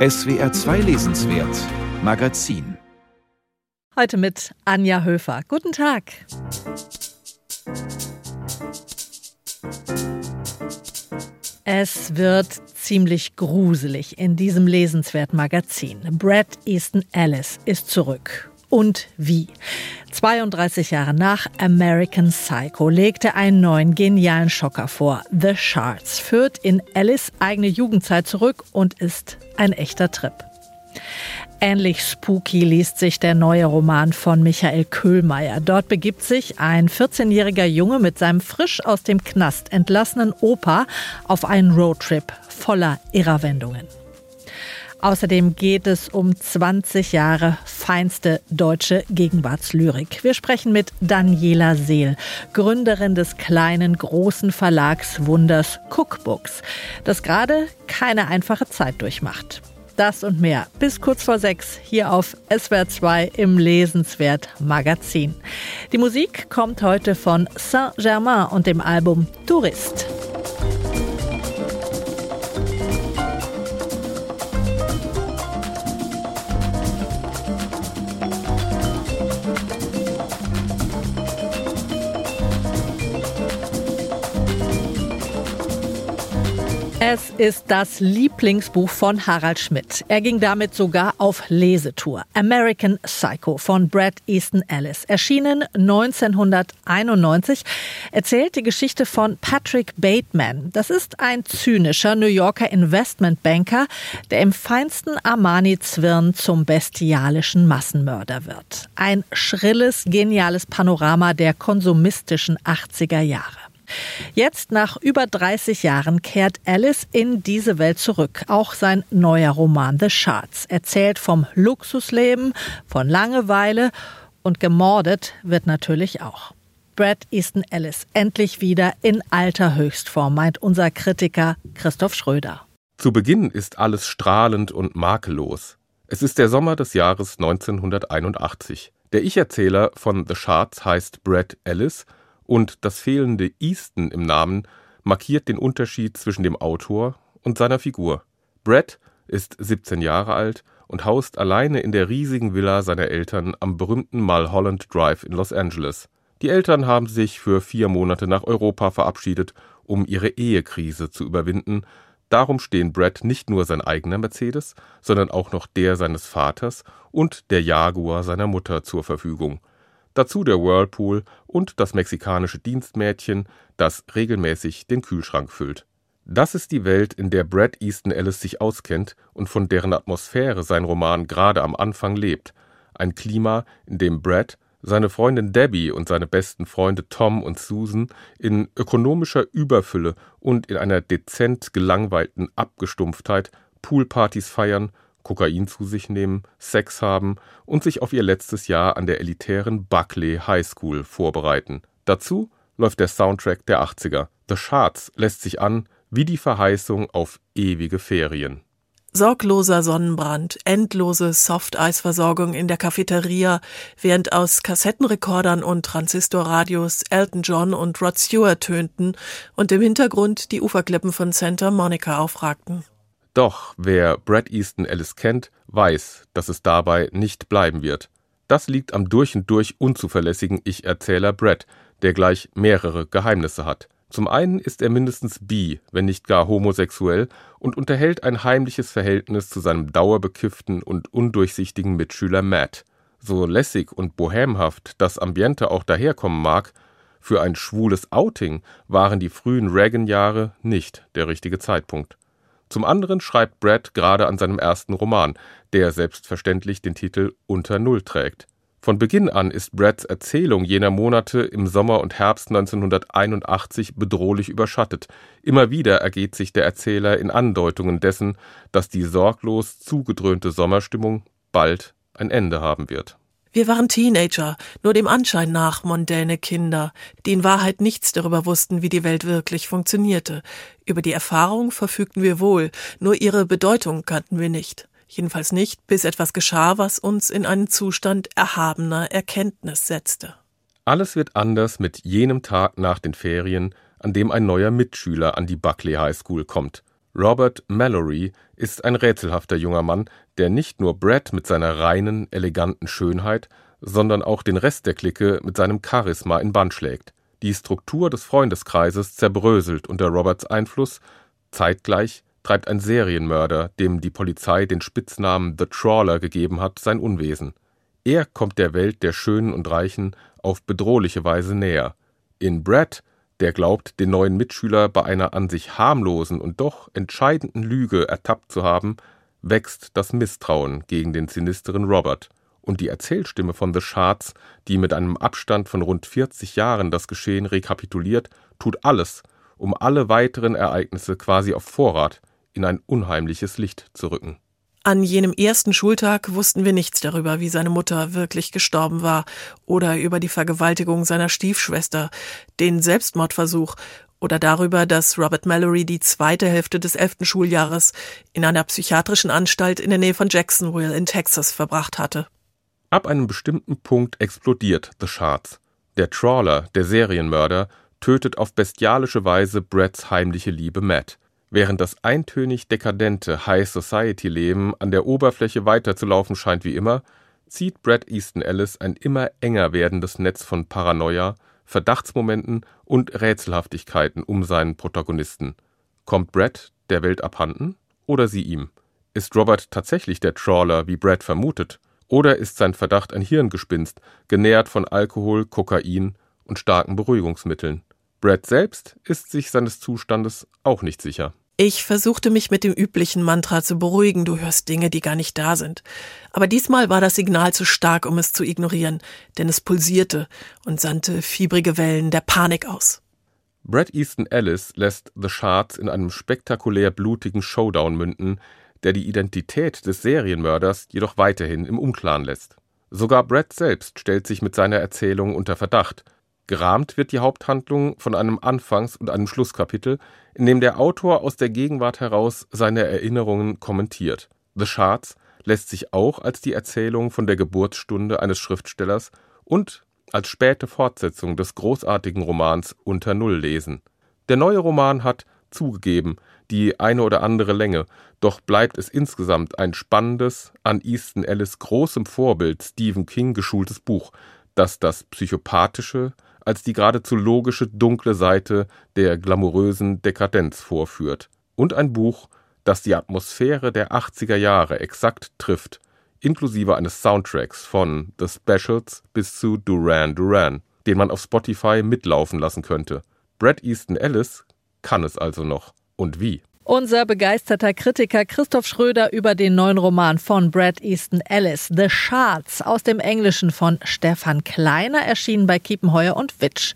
SWR 2 Lesenswert Magazin. Heute mit Anja Höfer. Guten Tag. Es wird ziemlich gruselig in diesem lesenswert Magazin. Brad Easton Ellis ist zurück. Und wie? 32 Jahre nach American Psycho legt er einen neuen genialen Schocker vor. The Shards führt in Ellis eigene Jugendzeit zurück und ist ein echter Trip. Ähnlich spooky liest sich der neue Roman von Michael Köhlmeier. Dort begibt sich ein 14-jähriger Junge mit seinem frisch aus dem Knast entlassenen Opa auf einen Roadtrip voller Irrwendungen. Außerdem geht es um 20 Jahre feinste deutsche Gegenwartslyrik. Wir sprechen mit Daniela Seel, Gründerin des kleinen, großen Verlags Wunders Cookbooks, das gerade keine einfache Zeit durchmacht. Das und mehr bis kurz vor sechs hier auf SWR 2 im Lesenswert Magazin. Die Musik kommt heute von Saint-Germain und dem Album Tourist. Es ist das Lieblingsbuch von Harald Schmidt. Er ging damit sogar auf Lesetour. American Psycho von Brad Easton Ellis, erschienen 1991, erzählt die Geschichte von Patrick Bateman. Das ist ein zynischer New Yorker Investmentbanker, der im feinsten Armani-Zwirn zum bestialischen Massenmörder wird. Ein schrilles, geniales Panorama der konsumistischen 80er Jahre. Jetzt, nach über 30 Jahren, kehrt Alice in diese Welt zurück. Auch sein neuer Roman The Shards erzählt vom Luxusleben, von Langeweile und gemordet wird natürlich auch. Brad Easton Ellis endlich wieder in alter Höchstform, meint unser Kritiker Christoph Schröder. Zu Beginn ist alles strahlend und makellos. Es ist der Sommer des Jahres 1981. Der Ich-Erzähler von The Shards heißt Brad Ellis und das fehlende Easton im Namen markiert den Unterschied zwischen dem Autor und seiner Figur. Brett ist 17 Jahre alt und haust alleine in der riesigen Villa seiner Eltern am berühmten Mulholland Drive in Los Angeles. Die Eltern haben sich für vier Monate nach Europa verabschiedet, um ihre Ehekrise zu überwinden. Darum stehen Brett nicht nur sein eigener Mercedes, sondern auch noch der seines Vaters und der Jaguar seiner Mutter zur Verfügung dazu der Whirlpool und das mexikanische Dienstmädchen, das regelmäßig den Kühlschrank füllt. Das ist die Welt, in der Brad Easton Ellis sich auskennt und von deren Atmosphäre sein Roman gerade am Anfang lebt. Ein Klima, in dem Brad, seine Freundin Debbie und seine besten Freunde Tom und Susan in ökonomischer Überfülle und in einer dezent gelangweilten Abgestumpftheit Poolpartys feiern Kokain zu sich nehmen, Sex haben und sich auf ihr letztes Jahr an der elitären Buckley High School vorbereiten. Dazu läuft der Soundtrack der 80er. The Shards lässt sich an wie die Verheißung auf ewige Ferien. Sorgloser Sonnenbrand, endlose Softeisversorgung in der Cafeteria, während aus Kassettenrekordern und Transistorradios Elton John und Rod Stewart tönten und im Hintergrund die Uferklippen von Santa Monica aufragten. Doch wer Brad Easton Ellis kennt, weiß, dass es dabei nicht bleiben wird. Das liegt am durch und durch unzuverlässigen Ich-Erzähler Brad, der gleich mehrere Geheimnisse hat. Zum einen ist er mindestens bi, wenn nicht gar homosexuell, und unterhält ein heimliches Verhältnis zu seinem dauerbekifften und undurchsichtigen Mitschüler Matt. So lässig und bohemhaft das Ambiente auch daherkommen mag, für ein schwules Outing waren die frühen Reagan-Jahre nicht der richtige Zeitpunkt. Zum anderen schreibt Brad gerade an seinem ersten Roman, der selbstverständlich den Titel Unter Null trägt. Von Beginn an ist Brads Erzählung jener Monate im Sommer und Herbst 1981 bedrohlich überschattet. Immer wieder ergeht sich der Erzähler in Andeutungen dessen, dass die sorglos zugedröhnte Sommerstimmung bald ein Ende haben wird. Wir waren Teenager, nur dem Anschein nach mondäne Kinder, die in Wahrheit nichts darüber wussten, wie die Welt wirklich funktionierte. Über die Erfahrung verfügten wir wohl, nur ihre Bedeutung kannten wir nicht. Jedenfalls nicht, bis etwas geschah, was uns in einen Zustand erhabener Erkenntnis setzte. Alles wird anders mit jenem Tag nach den Ferien, an dem ein neuer Mitschüler an die Buckley High School kommt. Robert Mallory ist ein rätselhafter junger Mann, der nicht nur Brad mit seiner reinen, eleganten Schönheit, sondern auch den Rest der Clique mit seinem Charisma in Band schlägt. Die Struktur des Freundeskreises zerbröselt unter Roberts Einfluss, zeitgleich treibt ein Serienmörder, dem die Polizei den Spitznamen The Trawler gegeben hat, sein Unwesen. Er kommt der Welt der Schönen und Reichen auf bedrohliche Weise näher. In Brad der glaubt, den neuen Mitschüler bei einer an sich harmlosen und doch entscheidenden Lüge ertappt zu haben, wächst das Misstrauen gegen den sinisteren Robert, und die Erzählstimme von The Shards, die mit einem Abstand von rund 40 Jahren das Geschehen rekapituliert, tut alles, um alle weiteren Ereignisse quasi auf Vorrat in ein unheimliches Licht zu rücken. An jenem ersten Schultag wussten wir nichts darüber, wie seine Mutter wirklich gestorben war oder über die Vergewaltigung seiner Stiefschwester, den Selbstmordversuch oder darüber, dass Robert Mallory die zweite Hälfte des elften Schuljahres in einer psychiatrischen Anstalt in der Nähe von Jacksonville in Texas verbracht hatte. Ab einem bestimmten Punkt explodiert The Shards. Der Trawler, der Serienmörder, tötet auf bestialische Weise Brads heimliche Liebe Matt. Während das eintönig dekadente High-Society-Leben an der Oberfläche weiterzulaufen scheint wie immer, zieht Brad Easton Ellis ein immer enger werdendes Netz von Paranoia, Verdachtsmomenten und Rätselhaftigkeiten um seinen Protagonisten. Kommt Brad der Welt abhanden oder sie ihm? Ist Robert tatsächlich der Trawler, wie Brad vermutet? Oder ist sein Verdacht ein Hirngespinst, genährt von Alkohol, Kokain und starken Beruhigungsmitteln? Brad selbst ist sich seines Zustandes auch nicht sicher. Ich versuchte mich mit dem üblichen Mantra zu beruhigen, du hörst Dinge, die gar nicht da sind. Aber diesmal war das Signal zu stark, um es zu ignorieren, denn es pulsierte und sandte fiebrige Wellen der Panik aus. Brad Easton Ellis lässt The Shards in einem spektakulär blutigen Showdown münden, der die Identität des Serienmörders jedoch weiterhin im Unklaren lässt. Sogar Brad selbst stellt sich mit seiner Erzählung unter Verdacht – Gerahmt wird die Haupthandlung von einem Anfangs- und einem Schlusskapitel, in dem der Autor aus der Gegenwart heraus seine Erinnerungen kommentiert. The Shards lässt sich auch als die Erzählung von der Geburtsstunde eines Schriftstellers und als späte Fortsetzung des großartigen Romans Unter Null lesen. Der neue Roman hat, zugegeben, die eine oder andere Länge, doch bleibt es insgesamt ein spannendes, an Easton Ellis großem Vorbild Stephen King geschultes Buch, das das psychopathische, als die geradezu logische dunkle Seite der glamourösen Dekadenz vorführt, und ein Buch, das die Atmosphäre der 80er Jahre exakt trifft, inklusive eines Soundtracks von The Specials bis zu Duran Duran, den man auf Spotify mitlaufen lassen könnte. Brad Easton Ellis kann es also noch. Und wie? Unser begeisterter Kritiker Christoph Schröder über den neuen Roman von Brad Easton Ellis, The Shards, aus dem Englischen von Stefan Kleiner, erschienen bei Kiepenheuer und Witsch.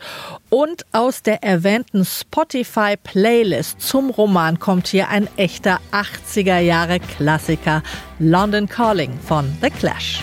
Und aus der erwähnten Spotify-Playlist zum Roman kommt hier ein echter 80er Jahre Klassiker, London Calling von The Clash.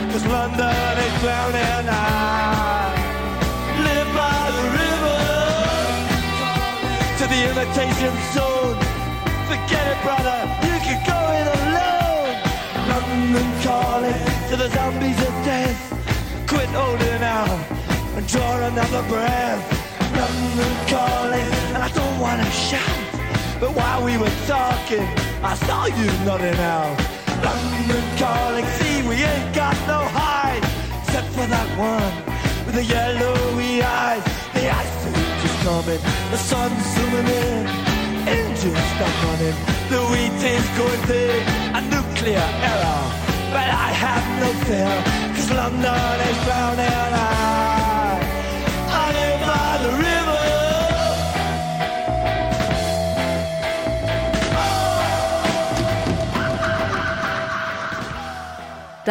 cause London is drowning. I the imitation zone. Forget it, brother, you can go it alone. London calling to the zombies of death. Quit holding out and draw another breath. London calling, and I don't wanna shout. But while we were talking, I saw you nodding out. London calling, see we ain't got no hide, except for that one with the yellowy eyes. The ice just coming, the sun's zooming in, engines stuck running, the wheat is going thick, a nuclear error. But I have no fear, cause London is drowning. I,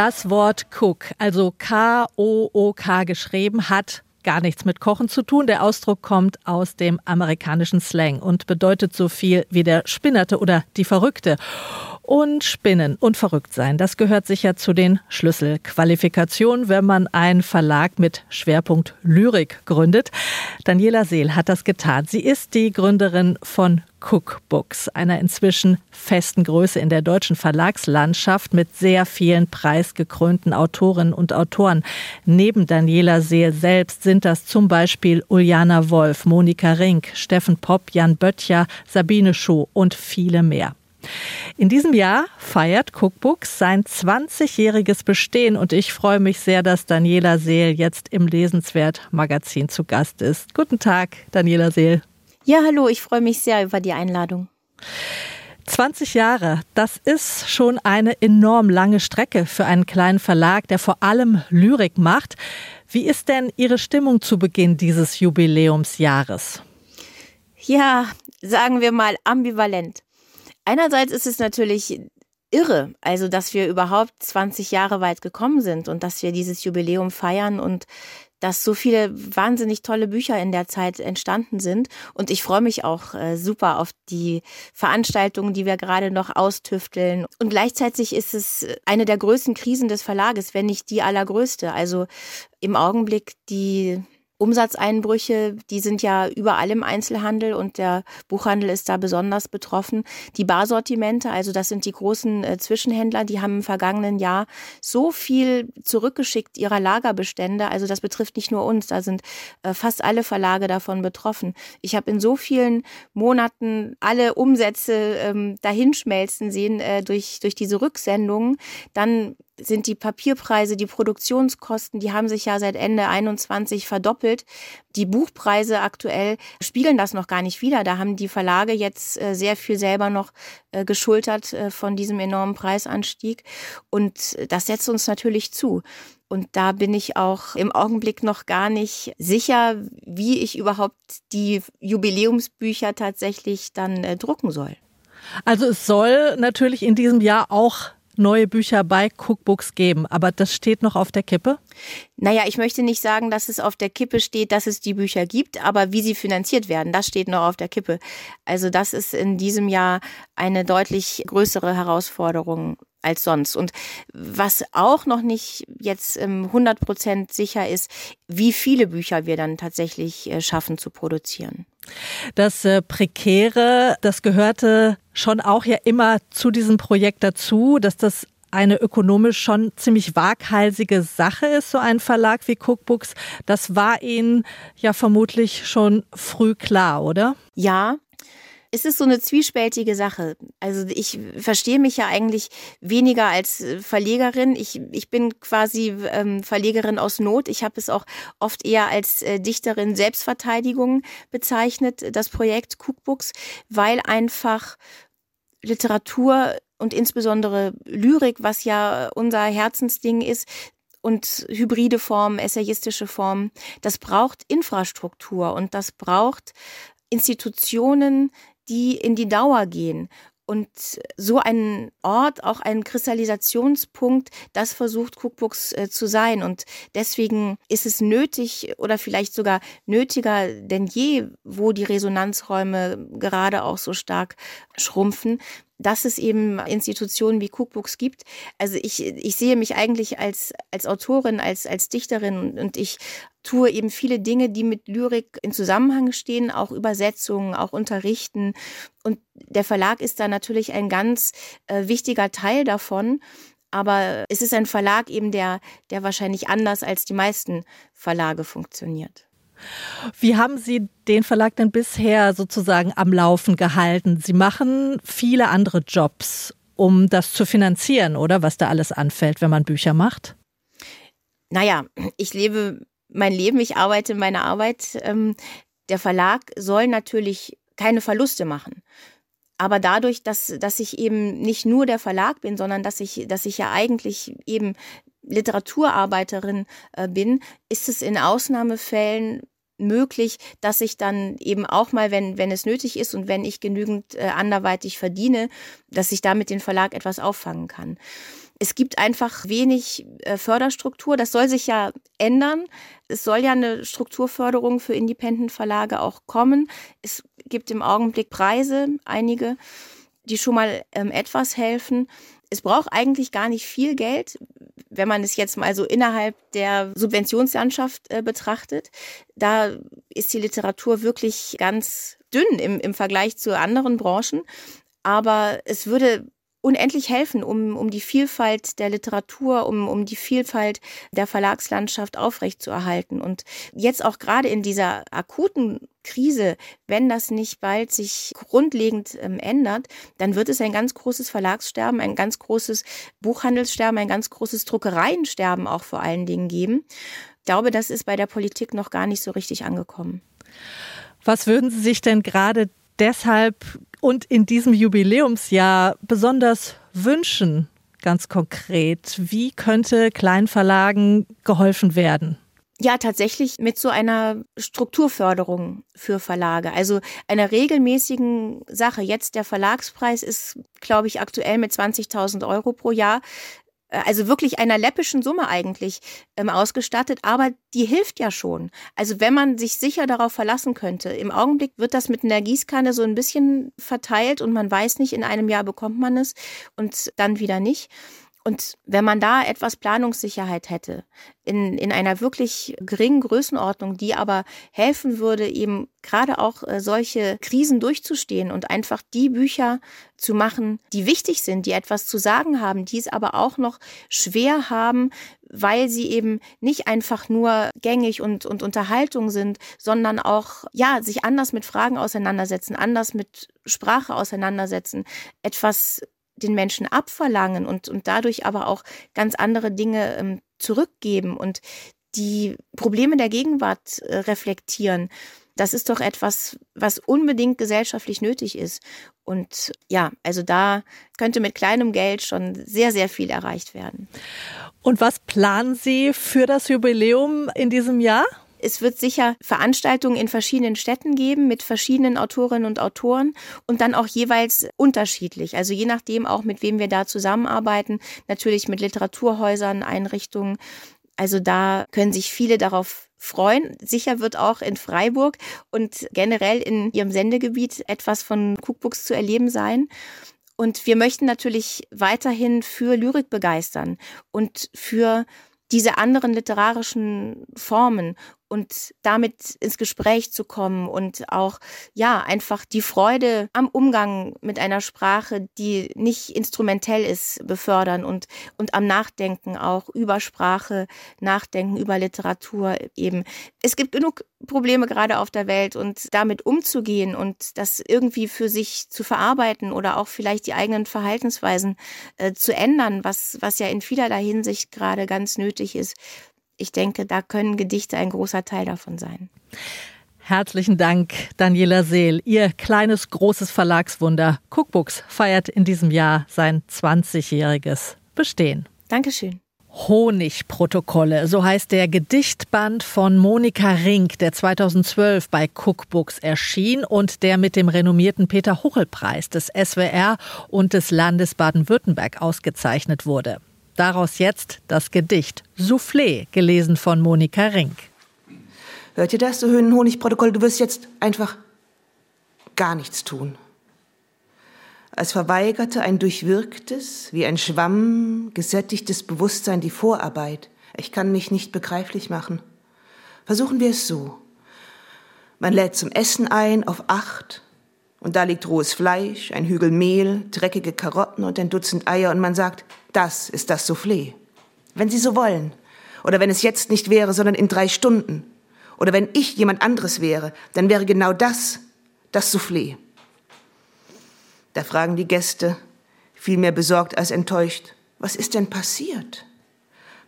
Das Wort Cook, also K-O-O-K geschrieben, hat gar nichts mit Kochen zu tun. Der Ausdruck kommt aus dem amerikanischen Slang und bedeutet so viel wie der Spinnerte oder die Verrückte. Und Spinnen und verrückt sein, das gehört sicher zu den Schlüsselqualifikationen, wenn man einen Verlag mit Schwerpunkt Lyrik gründet. Daniela Seel hat das getan. Sie ist die Gründerin von Cookbooks, einer inzwischen festen Größe in der deutschen Verlagslandschaft mit sehr vielen preisgekrönten Autorinnen und Autoren. Neben Daniela Seel selbst sind das zum Beispiel Uljana Wolf, Monika Rink, Steffen Popp, Jan Böttcher, Sabine Schuh und viele mehr. In diesem Jahr feiert Cookbooks sein 20-jähriges Bestehen und ich freue mich sehr, dass Daniela Seel jetzt im Lesenswert Magazin zu Gast ist. Guten Tag, Daniela Seel. Ja, hallo, ich freue mich sehr über die Einladung. 20 Jahre, das ist schon eine enorm lange Strecke für einen kleinen Verlag, der vor allem Lyrik macht. Wie ist denn Ihre Stimmung zu Beginn dieses Jubiläumsjahres? Ja, sagen wir mal ambivalent. Einerseits ist es natürlich irre, also dass wir überhaupt 20 Jahre weit gekommen sind und dass wir dieses Jubiläum feiern und dass so viele wahnsinnig tolle Bücher in der Zeit entstanden sind. Und ich freue mich auch äh, super auf die Veranstaltungen, die wir gerade noch austüfteln. Und gleichzeitig ist es eine der größten Krisen des Verlages, wenn nicht die allergrößte. Also im Augenblick die Umsatzeinbrüche, die sind ja überall im Einzelhandel und der Buchhandel ist da besonders betroffen. Die Barsortimente, also das sind die großen äh, Zwischenhändler, die haben im vergangenen Jahr so viel zurückgeschickt ihrer Lagerbestände. Also das betrifft nicht nur uns, da sind äh, fast alle Verlage davon betroffen. Ich habe in so vielen Monaten alle Umsätze ähm, dahinschmelzen sehen äh, durch, durch diese Rücksendungen. Dann sind die Papierpreise, die Produktionskosten, die haben sich ja seit Ende 21 verdoppelt. Die Buchpreise aktuell spiegeln das noch gar nicht wieder. Da haben die Verlage jetzt äh, sehr viel selber noch äh, geschultert äh, von diesem enormen Preisanstieg. Und das setzt uns natürlich zu. Und da bin ich auch im Augenblick noch gar nicht sicher, wie ich überhaupt die Jubiläumsbücher tatsächlich dann drucken soll. Also es soll natürlich in diesem Jahr auch neue Bücher bei Cookbooks geben, aber das steht noch auf der Kippe? Naja, ich möchte nicht sagen, dass es auf der Kippe steht, dass es die Bücher gibt, aber wie sie finanziert werden, das steht noch auf der Kippe. Also das ist in diesem Jahr eine deutlich größere Herausforderung als sonst. Und was auch noch nicht jetzt 100 ähm, Prozent sicher ist, wie viele Bücher wir dann tatsächlich äh, schaffen zu produzieren. Das äh, Prekäre, das gehörte schon auch ja immer zu diesem Projekt dazu, dass das eine ökonomisch schon ziemlich waghalsige Sache ist, so ein Verlag wie Cookbooks. Das war Ihnen ja vermutlich schon früh klar, oder? Ja, es ist so eine zwiespältige Sache. Also ich verstehe mich ja eigentlich weniger als äh, Verlegerin. Ich, ich bin quasi ähm, Verlegerin aus Not. Ich habe es auch oft eher als äh, Dichterin Selbstverteidigung bezeichnet, das Projekt Cookbooks, weil einfach Literatur und insbesondere Lyrik, was ja unser Herzensding ist, und hybride Formen, essayistische Formen, das braucht Infrastruktur und das braucht Institutionen, die in die Dauer gehen. Und so ein Ort, auch ein Kristallisationspunkt, das versucht Cookbooks äh, zu sein. Und deswegen ist es nötig oder vielleicht sogar nötiger denn je, wo die Resonanzräume gerade auch so stark schrumpfen, dass es eben Institutionen wie Cookbooks gibt. Also ich, ich sehe mich eigentlich als, als Autorin, als, als Dichterin und ich tue eben viele Dinge, die mit Lyrik in Zusammenhang stehen, auch Übersetzungen, auch Unterrichten. Und der Verlag ist da natürlich ein ganz äh, wichtiger Teil davon. Aber es ist ein Verlag eben, der, der wahrscheinlich anders als die meisten Verlage funktioniert. Wie haben Sie den Verlag denn bisher sozusagen am Laufen gehalten? Sie machen viele andere Jobs, um das zu finanzieren, oder was da alles anfällt, wenn man Bücher macht? Naja, ich lebe mein Leben, ich arbeite meine Arbeit. Ähm, der Verlag soll natürlich keine Verluste machen. Aber dadurch, dass, dass ich eben nicht nur der Verlag bin, sondern dass ich, dass ich ja eigentlich eben Literaturarbeiterin äh, bin, ist es in Ausnahmefällen möglich, dass ich dann eben auch mal, wenn, wenn es nötig ist und wenn ich genügend äh, anderweitig verdiene, dass ich damit den Verlag etwas auffangen kann. Es gibt einfach wenig äh, Förderstruktur. Das soll sich ja ändern. Es soll ja eine Strukturförderung für Independent-Verlage auch kommen. Es gibt im Augenblick Preise, einige, die schon mal ähm, etwas helfen. Es braucht eigentlich gar nicht viel Geld, wenn man es jetzt mal so innerhalb der Subventionslandschaft äh, betrachtet. Da ist die Literatur wirklich ganz dünn im, im Vergleich zu anderen Branchen. Aber es würde unendlich helfen, um, um die Vielfalt der Literatur, um, um die Vielfalt der Verlagslandschaft aufrechtzuerhalten. Und jetzt auch gerade in dieser akuten Krise, wenn das nicht bald sich grundlegend ähm, ändert, dann wird es ein ganz großes Verlagssterben, ein ganz großes Buchhandelssterben, ein ganz großes Druckereiensterben auch vor allen Dingen geben. Ich glaube, das ist bei der Politik noch gar nicht so richtig angekommen. Was würden Sie sich denn gerade deshalb und in diesem Jubiläumsjahr besonders wünschen, ganz konkret? Wie könnte Kleinverlagen geholfen werden? Ja, tatsächlich mit so einer Strukturförderung für Verlage, also einer regelmäßigen Sache. Jetzt der Verlagspreis ist, glaube ich, aktuell mit 20.000 Euro pro Jahr. Äh, also wirklich einer läppischen Summe eigentlich ähm, ausgestattet, aber die hilft ja schon. Also wenn man sich sicher darauf verlassen könnte. Im Augenblick wird das mit einer Gießkanne so ein bisschen verteilt und man weiß nicht, in einem Jahr bekommt man es und dann wieder nicht. Und wenn man da etwas Planungssicherheit hätte, in, in einer wirklich geringen Größenordnung, die aber helfen würde, eben gerade auch äh, solche Krisen durchzustehen und einfach die Bücher zu machen, die wichtig sind, die etwas zu sagen haben, die es aber auch noch schwer haben, weil sie eben nicht einfach nur gängig und, und Unterhaltung sind, sondern auch, ja, sich anders mit Fragen auseinandersetzen, anders mit Sprache auseinandersetzen, etwas den Menschen abverlangen und, und dadurch aber auch ganz andere Dinge ähm, zurückgeben und die Probleme der Gegenwart äh, reflektieren. Das ist doch etwas, was unbedingt gesellschaftlich nötig ist. Und ja, also da könnte mit kleinem Geld schon sehr, sehr viel erreicht werden. Und was planen Sie für das Jubiläum in diesem Jahr? Es wird sicher Veranstaltungen in verschiedenen Städten geben mit verschiedenen Autorinnen und Autoren und dann auch jeweils unterschiedlich. Also je nachdem auch, mit wem wir da zusammenarbeiten. Natürlich mit Literaturhäusern, Einrichtungen. Also da können sich viele darauf freuen. Sicher wird auch in Freiburg und generell in ihrem Sendegebiet etwas von Cookbooks zu erleben sein. Und wir möchten natürlich weiterhin für Lyrik begeistern und für diese anderen literarischen Formen und damit ins Gespräch zu kommen und auch, ja, einfach die Freude am Umgang mit einer Sprache, die nicht instrumentell ist, befördern und, und am Nachdenken auch über Sprache, Nachdenken über Literatur eben. Es gibt genug Probleme gerade auf der Welt und damit umzugehen und das irgendwie für sich zu verarbeiten oder auch vielleicht die eigenen Verhaltensweisen äh, zu ändern, was, was ja in vielerlei Hinsicht gerade ganz nötig ist ich denke, da können Gedichte ein großer Teil davon sein. Herzlichen Dank, Daniela Seel. Ihr kleines, großes Verlagswunder Cookbooks feiert in diesem Jahr sein 20-jähriges Bestehen. Dankeschön. Honigprotokolle, so heißt der Gedichtband von Monika Rink, der 2012 bei Cookbooks erschien und der mit dem renommierten Peter Huchel-Preis des SWR und des Landes Baden-Württemberg ausgezeichnet wurde. Daraus jetzt das Gedicht Soufflé, gelesen von Monika Rink. Hört ihr das, du Höhenhonigprotokoll? Du wirst jetzt einfach gar nichts tun. Als verweigerte ein durchwirktes, wie ein Schwamm, gesättigtes Bewusstsein die Vorarbeit. Ich kann mich nicht begreiflich machen. Versuchen wir es so. Man lädt zum Essen ein auf acht, und da liegt rohes Fleisch, ein Hügel Mehl, dreckige Karotten und ein Dutzend Eier und man sagt, das ist das Soufflé. Wenn Sie so wollen. Oder wenn es jetzt nicht wäre, sondern in drei Stunden. Oder wenn ich jemand anderes wäre, dann wäre genau das das Soufflé. Da fragen die Gäste, viel mehr besorgt als enttäuscht, was ist denn passiert?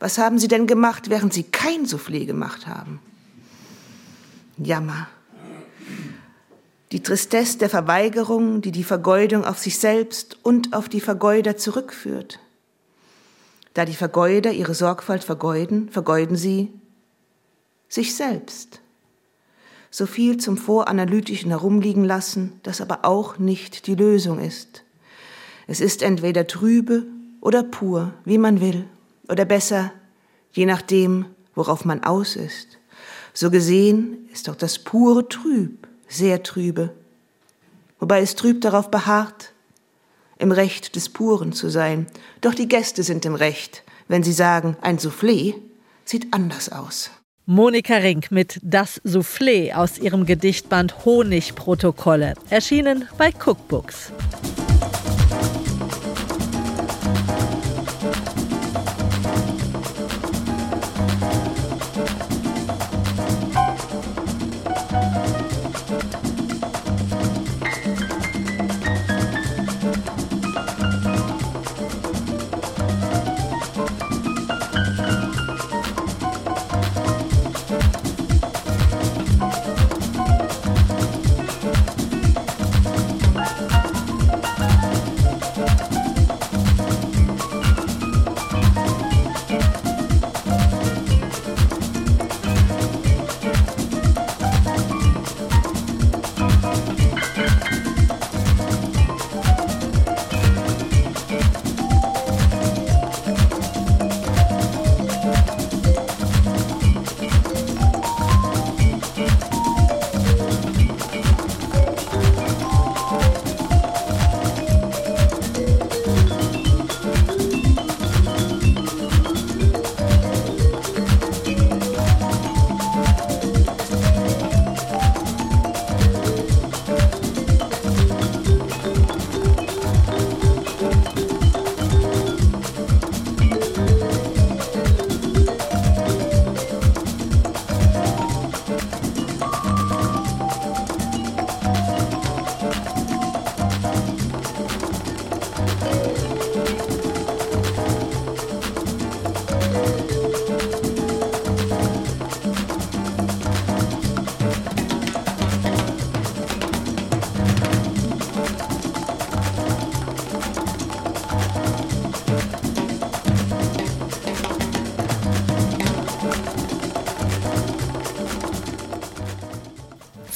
Was haben Sie denn gemacht, während Sie kein Soufflé gemacht haben? Jammer. Die Tristesse der Verweigerung, die die Vergeudung auf sich selbst und auf die Vergeuder zurückführt. Da die Vergeuder ihre Sorgfalt vergeuden, vergeuden sie sich selbst. So viel zum voranalytischen Herumliegen lassen, das aber auch nicht die Lösung ist. Es ist entweder trübe oder pur, wie man will, oder besser, je nachdem, worauf man aus ist. So gesehen ist auch das pure trüb, sehr trübe, wobei es trüb darauf beharrt, im Recht des Puren zu sein. Doch die Gäste sind im Recht, wenn sie sagen, ein Soufflé sieht anders aus. Monika Rink mit Das Soufflé aus ihrem Gedichtband Honigprotokolle, erschienen bei Cookbooks.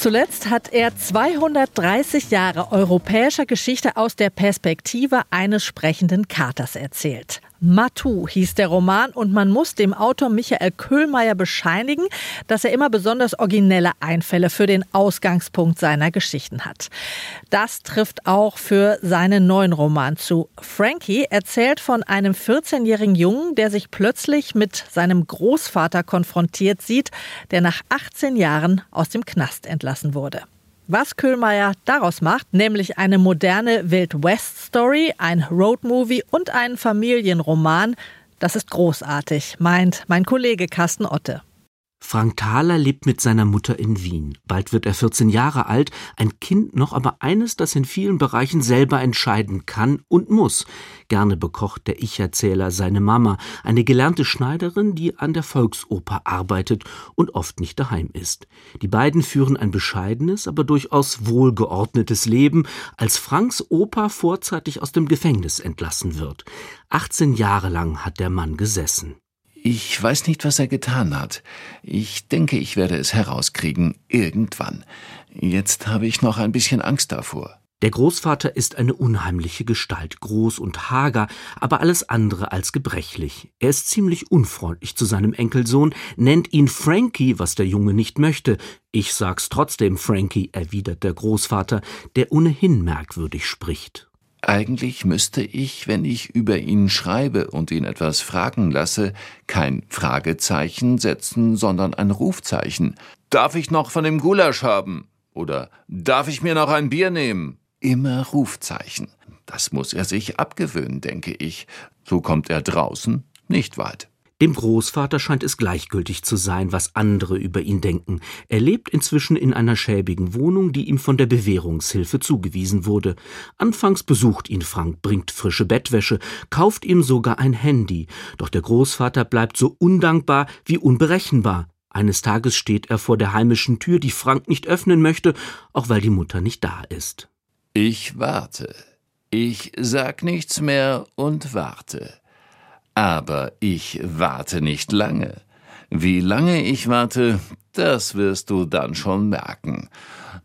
Zuletzt hat er 230 Jahre europäischer Geschichte aus der Perspektive eines sprechenden Katers erzählt. Matu hieß der Roman und man muss dem Autor Michael Köhlmeier bescheinigen, dass er immer besonders originelle Einfälle für den Ausgangspunkt seiner Geschichten hat. Das trifft auch für seinen neuen Roman zu. Frankie erzählt von einem 14-jährigen Jungen, der sich plötzlich mit seinem Großvater konfrontiert sieht, der nach 18 Jahren aus dem Knast entlassen wurde. Was Köhlmeier daraus macht, nämlich eine moderne Wild West Story, ein Roadmovie und einen Familienroman, das ist großartig, meint mein Kollege Carsten Otte. Frank Thaler lebt mit seiner Mutter in Wien. Bald wird er 14 Jahre alt, ein Kind noch, aber eines, das in vielen Bereichen selber entscheiden kann und muss. Gerne bekocht der Ich-Erzähler seine Mama, eine gelernte Schneiderin, die an der Volksoper arbeitet und oft nicht daheim ist. Die beiden führen ein bescheidenes, aber durchaus wohlgeordnetes Leben, als Franks Opa vorzeitig aus dem Gefängnis entlassen wird. 18 Jahre lang hat der Mann gesessen. Ich weiß nicht, was er getan hat. Ich denke, ich werde es herauskriegen, irgendwann. Jetzt habe ich noch ein bisschen Angst davor. Der Großvater ist eine unheimliche Gestalt, groß und hager, aber alles andere als gebrechlich. Er ist ziemlich unfreundlich zu seinem Enkelsohn, nennt ihn Frankie, was der Junge nicht möchte. Ich sag's trotzdem, Frankie, erwidert der Großvater, der ohnehin merkwürdig spricht. Eigentlich müsste ich, wenn ich über ihn schreibe und ihn etwas fragen lasse, kein Fragezeichen setzen, sondern ein Rufzeichen. Darf ich noch von dem Gulasch haben? Oder darf ich mir noch ein Bier nehmen? Immer Rufzeichen. Das muss er sich abgewöhnen, denke ich. So kommt er draußen nicht weit. Dem Großvater scheint es gleichgültig zu sein, was andere über ihn denken. Er lebt inzwischen in einer schäbigen Wohnung, die ihm von der Bewährungshilfe zugewiesen wurde. Anfangs besucht ihn Frank, bringt frische Bettwäsche, kauft ihm sogar ein Handy. Doch der Großvater bleibt so undankbar wie unberechenbar. Eines Tages steht er vor der heimischen Tür, die Frank nicht öffnen möchte, auch weil die Mutter nicht da ist. Ich warte. Ich sag nichts mehr und warte. Aber ich warte nicht lange. Wie lange ich warte, das wirst du dann schon merken.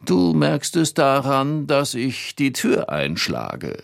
Du merkst es daran, dass ich die Tür einschlage.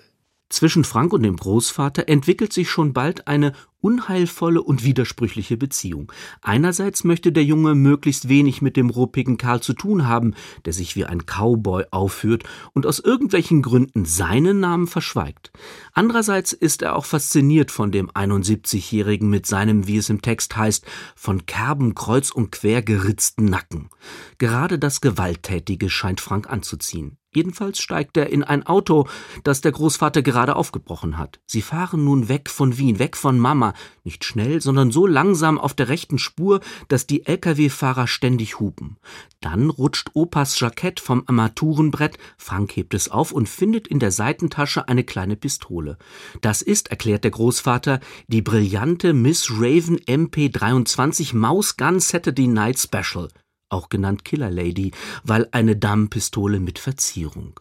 Zwischen Frank und dem Großvater entwickelt sich schon bald eine unheilvolle und widersprüchliche Beziehung. Einerseits möchte der Junge möglichst wenig mit dem ruppigen Karl zu tun haben, der sich wie ein Cowboy aufführt und aus irgendwelchen Gründen seinen Namen verschweigt. Andererseits ist er auch fasziniert von dem 71-Jährigen mit seinem, wie es im Text heißt, von Kerben kreuz und quer geritzten Nacken. Gerade das Gewalttätige scheint Frank anzuziehen. Jedenfalls steigt er in ein Auto, das der Großvater gerade aufgebrochen hat. Sie fahren nun weg von Wien, weg von Mama, nicht schnell, sondern so langsam auf der rechten Spur, dass die Lkw-Fahrer ständig hupen. Dann rutscht Opas Jackett vom Armaturenbrett, Frank hebt es auf und findet in der Seitentasche eine kleine Pistole. Das ist, erklärt der Großvater, die brillante Miss Raven MP23 Mouse Gun Saturday Night Special auch genannt Killer Lady, weil eine Dammpistole mit Verzierung.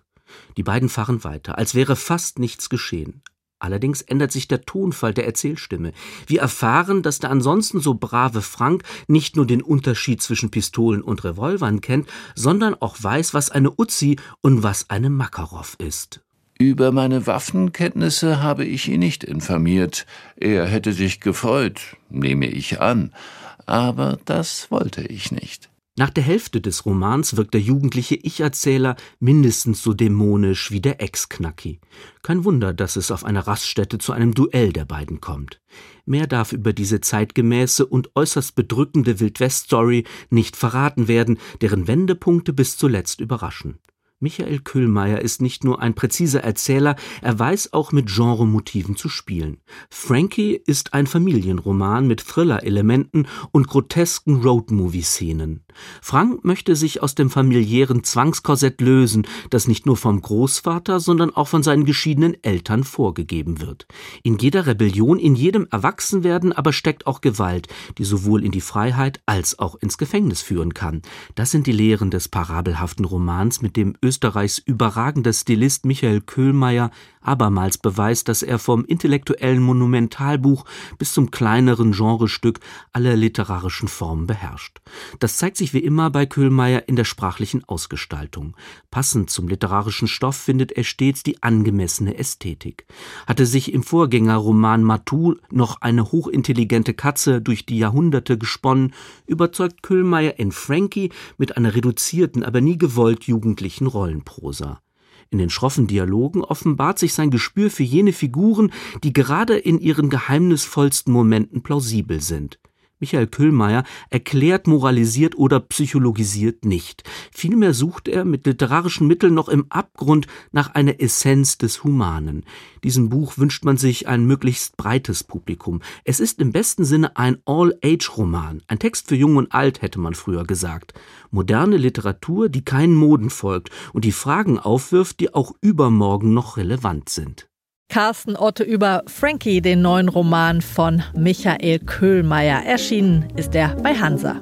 Die beiden fahren weiter, als wäre fast nichts geschehen. Allerdings ändert sich der Tonfall der Erzählstimme. Wir erfahren, dass der ansonsten so brave Frank nicht nur den Unterschied zwischen Pistolen und Revolvern kennt, sondern auch weiß, was eine Uzi und was eine Makarov ist. Über meine Waffenkenntnisse habe ich ihn nicht informiert. Er hätte sich gefreut, nehme ich an. Aber das wollte ich nicht. Nach der Hälfte des Romans wirkt der jugendliche Ich-Erzähler mindestens so dämonisch wie der Ex-Knacki. Kein Wunder, dass es auf einer Raststätte zu einem Duell der beiden kommt. Mehr darf über diese zeitgemäße und äußerst bedrückende Wildwest-Story nicht verraten werden, deren Wendepunkte bis zuletzt überraschen. Michael Kühlmeier ist nicht nur ein präziser Erzähler, er weiß auch mit Genremotiven zu spielen. Frankie ist ein Familienroman mit Thriller-Elementen und grotesken Roadmovie-Szenen. Frank möchte sich aus dem familiären Zwangskorsett lösen, das nicht nur vom Großvater, sondern auch von seinen geschiedenen Eltern vorgegeben wird. In jeder Rebellion, in jedem Erwachsenwerden aber steckt auch Gewalt, die sowohl in die Freiheit als auch ins Gefängnis führen kann. Das sind die Lehren des parabelhaften Romans, mit dem Österreichs überragender Stilist Michael Köhlmeier abermals beweist, dass er vom intellektuellen Monumentalbuch bis zum kleineren Genrestück alle literarischen Formen beherrscht. Das zeigt sich wie immer bei Köhlmeier in der sprachlichen Ausgestaltung. Passend zum literarischen Stoff findet er stets die angemessene Ästhetik. Hatte sich im Vorgängerroman Matou noch eine hochintelligente Katze durch die Jahrhunderte gesponnen, überzeugt Köhlmeier in Frankie mit einer reduzierten, aber nie gewollt jugendlichen Rollenprosa. In den schroffen Dialogen offenbart sich sein Gespür für jene Figuren, die gerade in ihren geheimnisvollsten Momenten plausibel sind. Michael Kühlmeier erklärt, moralisiert oder psychologisiert nicht. Vielmehr sucht er mit literarischen Mitteln noch im Abgrund nach einer Essenz des Humanen. Diesem Buch wünscht man sich ein möglichst breites Publikum. Es ist im besten Sinne ein All-Age-Roman, ein Text für Jung und Alt, hätte man früher gesagt. Moderne Literatur, die keinen Moden folgt und die Fragen aufwirft, die auch übermorgen noch relevant sind. Carsten Otte über Frankie, den neuen Roman von Michael Köhlmeier. Erschienen ist er bei Hansa.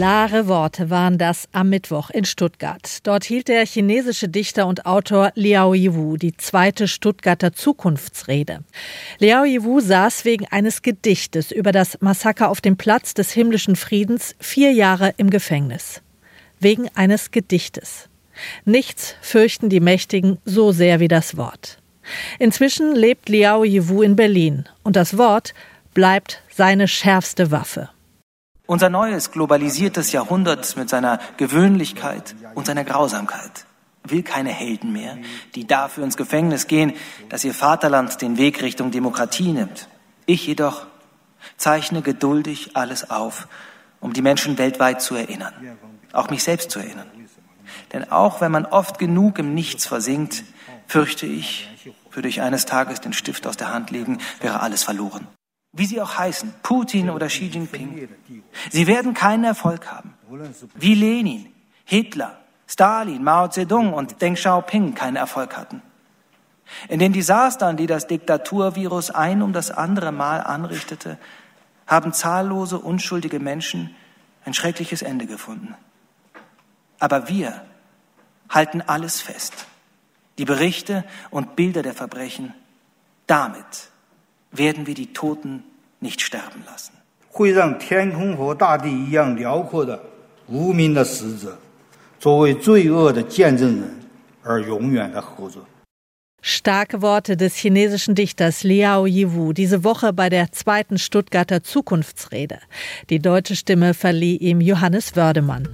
Klare Worte waren das am Mittwoch in Stuttgart. Dort hielt der chinesische Dichter und Autor Liao Yiwu die zweite Stuttgarter Zukunftsrede. Liao Yiwu saß wegen eines Gedichtes über das Massaker auf dem Platz des himmlischen Friedens vier Jahre im Gefängnis. Wegen eines Gedichtes. Nichts fürchten die Mächtigen so sehr wie das Wort. Inzwischen lebt Liao Yiwu in Berlin und das Wort bleibt seine schärfste Waffe. Unser neues globalisiertes Jahrhundert mit seiner Gewöhnlichkeit und seiner Grausamkeit will keine Helden mehr, die dafür ins Gefängnis gehen, dass ihr Vaterland den Weg Richtung Demokratie nimmt. Ich jedoch zeichne geduldig alles auf, um die Menschen weltweit zu erinnern, auch mich selbst zu erinnern. Denn auch wenn man oft genug im Nichts versinkt, fürchte ich, würde ich eines Tages den Stift aus der Hand legen, wäre alles verloren wie sie auch heißen, Putin oder Xi Jinping, sie werden keinen Erfolg haben. Wie Lenin, Hitler, Stalin, Mao Zedong und Deng Xiaoping keinen Erfolg hatten. In den Desastern, die das Diktaturvirus ein um das andere Mal anrichtete, haben zahllose unschuldige Menschen ein schreckliches Ende gefunden. Aber wir halten alles fest. Die Berichte und Bilder der Verbrechen. Damit werden wir die Toten nicht sterben lassen. Starke Worte des chinesischen Dichters Liao Yiwu diese Woche bei der zweiten Stuttgarter Zukunftsrede. Die deutsche Stimme verlieh ihm Johannes Wördemann.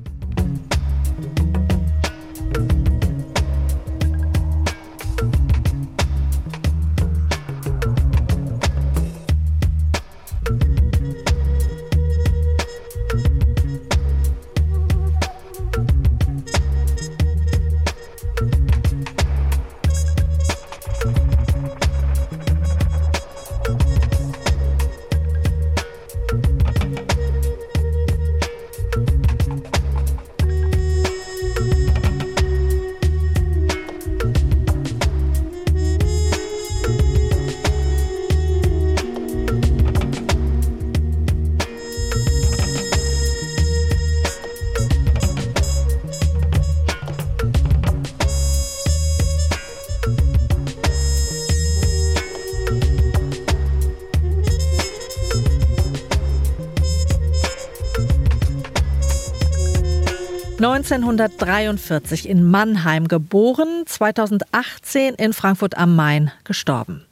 1943 in Mannheim geboren, 2018 in Frankfurt am Main gestorben.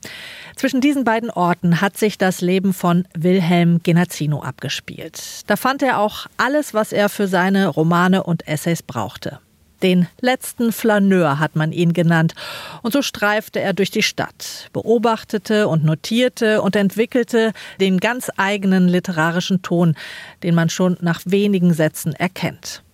Zwischen diesen beiden Orten hat sich das Leben von Wilhelm Genazzino abgespielt. Da fand er auch alles, was er für seine Romane und Essays brauchte. Den letzten Flaneur hat man ihn genannt. Und so streifte er durch die Stadt, beobachtete und notierte und entwickelte den ganz eigenen literarischen Ton, den man schon nach wenigen Sätzen erkennt.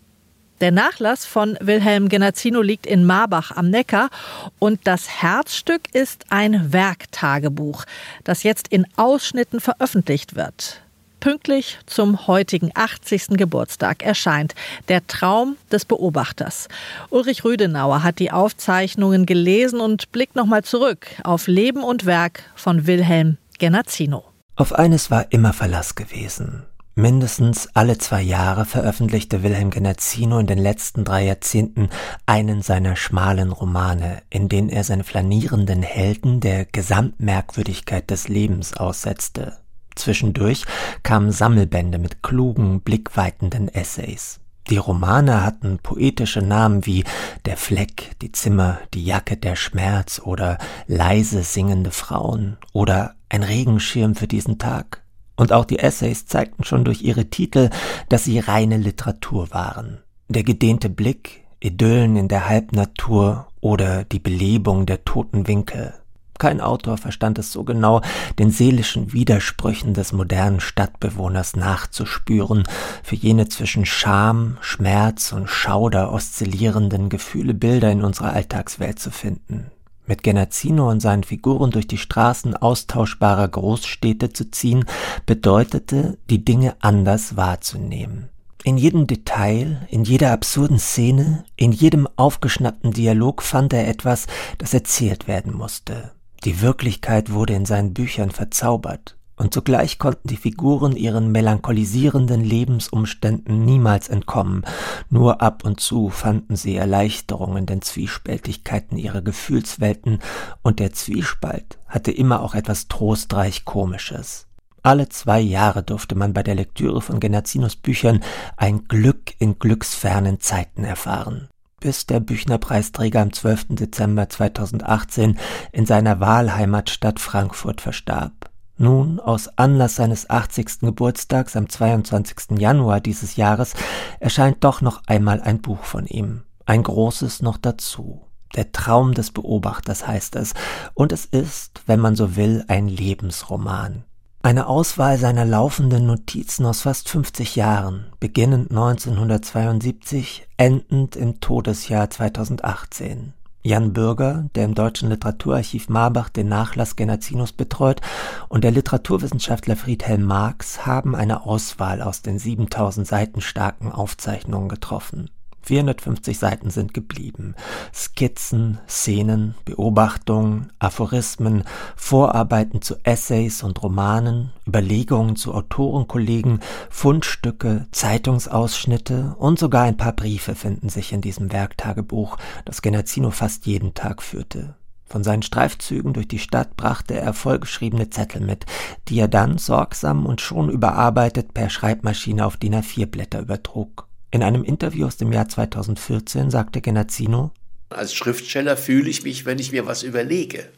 Der Nachlass von Wilhelm Genazzino liegt in Marbach am Neckar und das Herzstück ist ein Werktagebuch, das jetzt in Ausschnitten veröffentlicht wird. Pünktlich zum heutigen 80. Geburtstag erscheint Der Traum des Beobachters. Ulrich Rüdenauer hat die Aufzeichnungen gelesen und blickt nochmal zurück auf Leben und Werk von Wilhelm Genazzino. Auf eines war immer Verlass gewesen. Mindestens alle zwei Jahre veröffentlichte Wilhelm Genazzino in den letzten drei Jahrzehnten einen seiner schmalen Romane, in denen er seine flanierenden Helden der Gesamtmerkwürdigkeit des Lebens aussetzte. Zwischendurch kamen Sammelbände mit klugen, blickweitenden Essays. Die Romane hatten poetische Namen wie Der Fleck, die Zimmer, die Jacke, der Schmerz oder leise singende Frauen oder ein Regenschirm für diesen Tag. Und auch die Essays zeigten schon durch ihre Titel, dass sie reine Literatur waren. Der gedehnte Blick, Idyllen in der Halbnatur oder die Belebung der toten Winkel. Kein Autor verstand es so genau, den seelischen Widersprüchen des modernen Stadtbewohners nachzuspüren, für jene zwischen Scham, Schmerz und Schauder oszillierenden Gefühle Bilder in unserer Alltagswelt zu finden mit Genazzino und seinen Figuren durch die Straßen austauschbarer Großstädte zu ziehen, bedeutete, die Dinge anders wahrzunehmen. In jedem Detail, in jeder absurden Szene, in jedem aufgeschnappten Dialog fand er etwas, das erzählt werden musste. Die Wirklichkeit wurde in seinen Büchern verzaubert. Und zugleich konnten die Figuren ihren melancholisierenden Lebensumständen niemals entkommen, nur ab und zu fanden sie Erleichterung in den Zwiespältigkeiten ihrer Gefühlswelten, und der Zwiespalt hatte immer auch etwas trostreich Komisches. Alle zwei Jahre durfte man bei der Lektüre von Genazinos Büchern ein Glück in glücksfernen Zeiten erfahren bis der Büchnerpreisträger am 12. Dezember 2018 in seiner Wahlheimatstadt Frankfurt verstarb. Nun, aus Anlass seines 80. Geburtstags am 22. Januar dieses Jahres erscheint doch noch einmal ein Buch von ihm. Ein großes noch dazu. Der Traum des Beobachters heißt es, und es ist, wenn man so will, ein Lebensroman. Eine Auswahl seiner laufenden Notizen aus fast 50 Jahren, beginnend 1972, endend im Todesjahr 2018. Jan Bürger, der im Deutschen Literaturarchiv Marbach den Nachlass Genazinos betreut, und der Literaturwissenschaftler Friedhelm Marx haben eine Auswahl aus den 7000 Seiten starken Aufzeichnungen getroffen 450 Seiten sind geblieben. Skizzen, Szenen, Beobachtungen, Aphorismen, Vorarbeiten zu Essays und Romanen, Überlegungen zu Autorenkollegen, Fundstücke, Zeitungsausschnitte und sogar ein paar Briefe finden sich in diesem Werktagebuch, das Genazzino fast jeden Tag führte. Von seinen Streifzügen durch die Stadt brachte er vollgeschriebene Zettel mit, die er dann sorgsam und schon überarbeitet per Schreibmaschine auf DIN A4-Blätter übertrug. In einem Interview aus dem Jahr 2014 sagte Genazzino, als Schriftsteller fühle ich mich, wenn ich mir was überlege,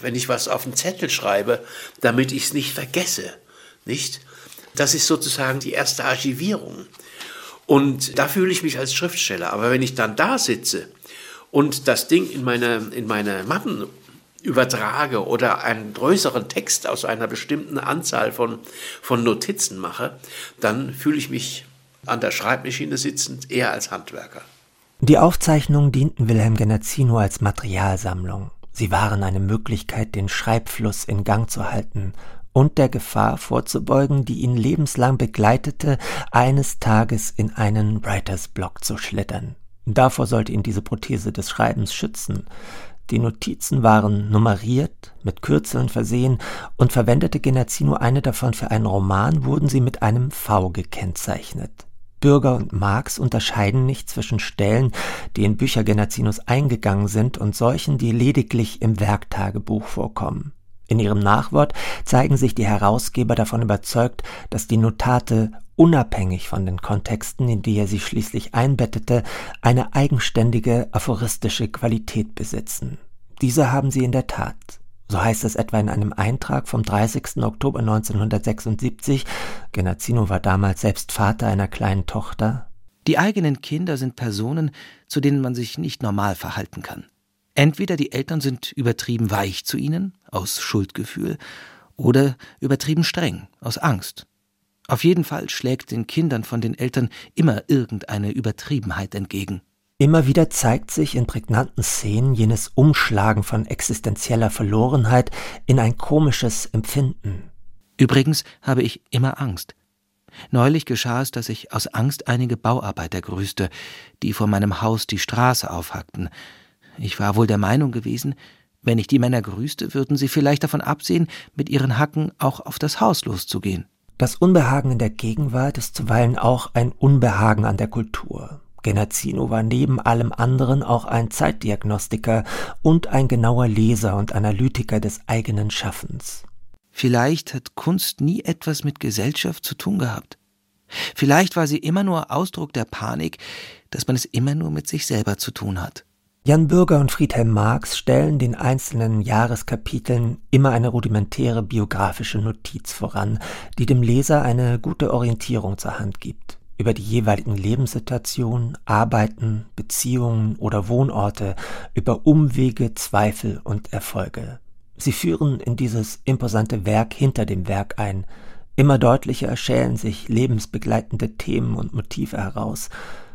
wenn ich was auf den Zettel schreibe, damit ich es nicht vergesse, nicht? Das ist sozusagen die erste Archivierung. Und da fühle ich mich als Schriftsteller. Aber wenn ich dann da sitze und das Ding in meine, in meine Mappen übertrage oder einen größeren Text aus einer bestimmten Anzahl von, von Notizen mache, dann fühle ich mich an der Schreibmaschine sitzend, eher als Handwerker. Die Aufzeichnungen dienten Wilhelm Genazzino als Materialsammlung. Sie waren eine Möglichkeit, den Schreibfluss in Gang zu halten und der Gefahr vorzubeugen, die ihn lebenslang begleitete, eines Tages in einen Writers Block zu schlittern. Davor sollte ihn diese Prothese des Schreibens schützen. Die Notizen waren nummeriert, mit Kürzeln versehen, und verwendete Genazzino eine davon für einen Roman, wurden sie mit einem V gekennzeichnet. Bürger und Marx unterscheiden nicht zwischen Stellen, die in Bücher Genazinos eingegangen sind, und solchen, die lediglich im Werktagebuch vorkommen. In ihrem Nachwort zeigen sich die Herausgeber davon überzeugt, dass die Notate unabhängig von den Kontexten, in die er sie schließlich einbettete, eine eigenständige aphoristische Qualität besitzen. Diese haben sie in der Tat. So heißt es etwa in einem Eintrag vom 30. Oktober 1976, Genazzino war damals selbst Vater einer kleinen Tochter. Die eigenen Kinder sind Personen, zu denen man sich nicht normal verhalten kann. Entweder die Eltern sind übertrieben weich zu ihnen, aus Schuldgefühl, oder übertrieben streng, aus Angst. Auf jeden Fall schlägt den Kindern von den Eltern immer irgendeine Übertriebenheit entgegen. Immer wieder zeigt sich in prägnanten Szenen jenes Umschlagen von existenzieller Verlorenheit in ein komisches Empfinden. Übrigens habe ich immer Angst. Neulich geschah es, dass ich aus Angst einige Bauarbeiter grüßte, die vor meinem Haus die Straße aufhackten. Ich war wohl der Meinung gewesen, wenn ich die Männer grüßte, würden sie vielleicht davon absehen, mit ihren Hacken auch auf das Haus loszugehen. Das Unbehagen in der Gegenwart ist zuweilen auch ein Unbehagen an der Kultur. Genazzino war neben allem anderen auch ein Zeitdiagnostiker und ein genauer Leser und Analytiker des eigenen Schaffens. Vielleicht hat Kunst nie etwas mit Gesellschaft zu tun gehabt. Vielleicht war sie immer nur Ausdruck der Panik, dass man es immer nur mit sich selber zu tun hat. Jan Bürger und Friedhelm Marx stellen den einzelnen Jahreskapiteln immer eine rudimentäre biografische Notiz voran, die dem Leser eine gute Orientierung zur Hand gibt über die jeweiligen Lebenssituationen, Arbeiten, Beziehungen oder Wohnorte, über Umwege, Zweifel und Erfolge. Sie führen in dieses imposante Werk hinter dem Werk ein. Immer deutlicher schälen sich lebensbegleitende Themen und Motive heraus.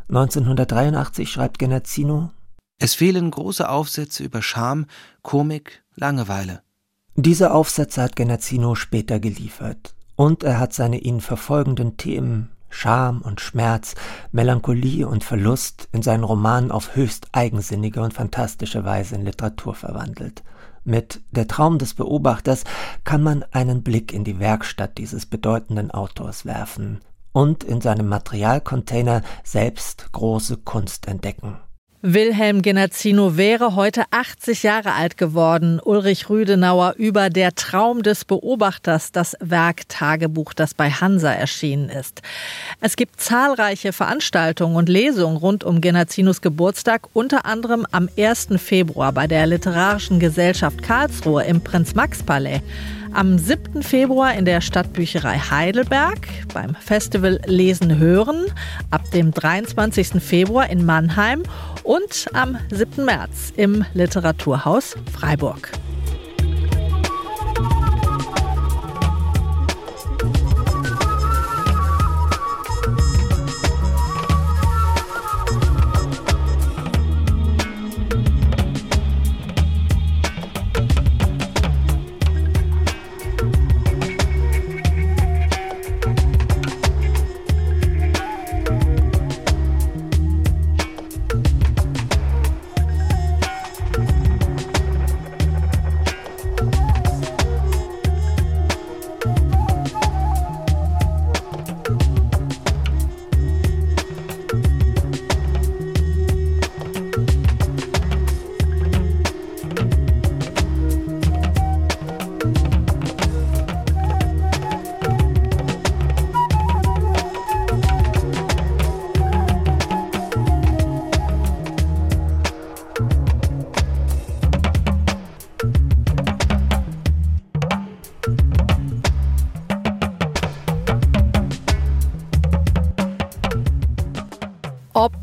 1983 schreibt Genazzino Es fehlen große Aufsätze über Scham, Komik, Langeweile. Diese Aufsätze hat Genazzino später geliefert. Und er hat seine ihn verfolgenden Themen Scham und Schmerz, Melancholie und Verlust in seinen Romanen auf höchst eigensinnige und fantastische Weise in Literatur verwandelt. Mit Der Traum des Beobachters kann man einen Blick in die Werkstatt dieses bedeutenden Autors werfen und in seinem Materialcontainer selbst große Kunst entdecken. Wilhelm Genazzino wäre heute 80 Jahre alt geworden. Ulrich Rüdenauer über Der Traum des Beobachters, das Werk Tagebuch, das bei Hansa erschienen ist. Es gibt zahlreiche Veranstaltungen und Lesungen rund um Genazzinos Geburtstag, unter anderem am 1. Februar bei der Literarischen Gesellschaft Karlsruhe im Prinz-Max-Palais. Am 7. Februar in der Stadtbücherei Heidelberg beim Festival Lesen Hören, ab dem 23. Februar in Mannheim und am 7. März im Literaturhaus Freiburg.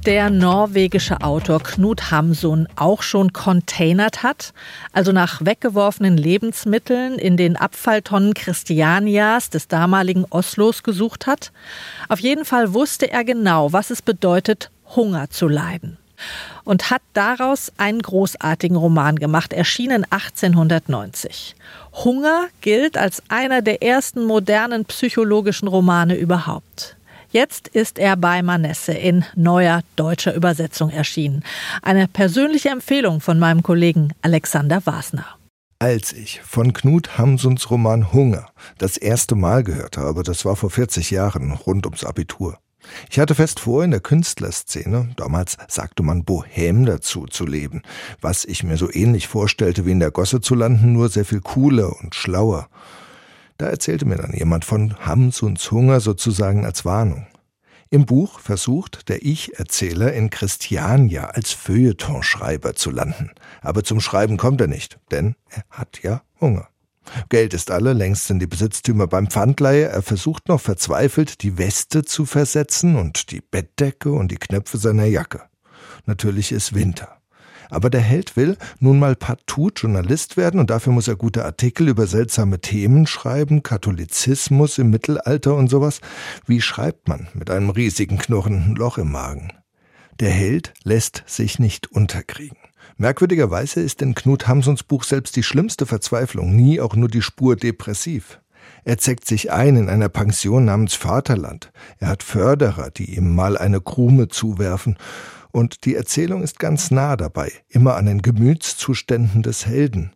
Der norwegische Autor Knut Hamsun auch schon containert hat, also nach weggeworfenen Lebensmitteln in den Abfalltonnen Christianias des damaligen Oslos gesucht hat. Auf jeden Fall wusste er genau, was es bedeutet, Hunger zu leiden. Und hat daraus einen großartigen Roman gemacht, erschienen 1890. Hunger gilt als einer der ersten modernen psychologischen Romane überhaupt. Jetzt ist er bei Manesse in neuer deutscher Übersetzung erschienen. Eine persönliche Empfehlung von meinem Kollegen Alexander Wasner. Als ich von Knut Hamsuns Roman Hunger das erste Mal gehört habe, das war vor 40 Jahren, rund ums Abitur. Ich hatte fest vor, in der Künstlerszene, damals sagte man Bohem dazu, zu leben, was ich mir so ähnlich vorstellte wie in der Gosse zu landen, nur sehr viel cooler und schlauer. Da erzählte mir dann jemand von Hamsuns Hunger sozusagen als Warnung. Im Buch versucht der Ich-Erzähler in Christiania als Feuilletonschreiber zu landen. Aber zum Schreiben kommt er nicht, denn er hat ja Hunger. Geld ist alle, längst sind die Besitztümer beim Pfandleihe. Er versucht noch verzweifelt, die Weste zu versetzen und die Bettdecke und die Knöpfe seiner Jacke. Natürlich ist Winter. Aber der Held will nun mal partout Journalist werden und dafür muss er gute Artikel über seltsame Themen schreiben, Katholizismus im Mittelalter und sowas. Wie schreibt man mit einem riesigen knurrenden Loch im Magen? Der Held lässt sich nicht unterkriegen. Merkwürdigerweise ist in Knut Hamsuns Buch selbst die schlimmste Verzweiflung nie auch nur die Spur depressiv. Er zeckt sich ein in einer Pension namens Vaterland. Er hat Förderer, die ihm mal eine Krume zuwerfen und die Erzählung ist ganz nah dabei, immer an den Gemütszuständen des Helden.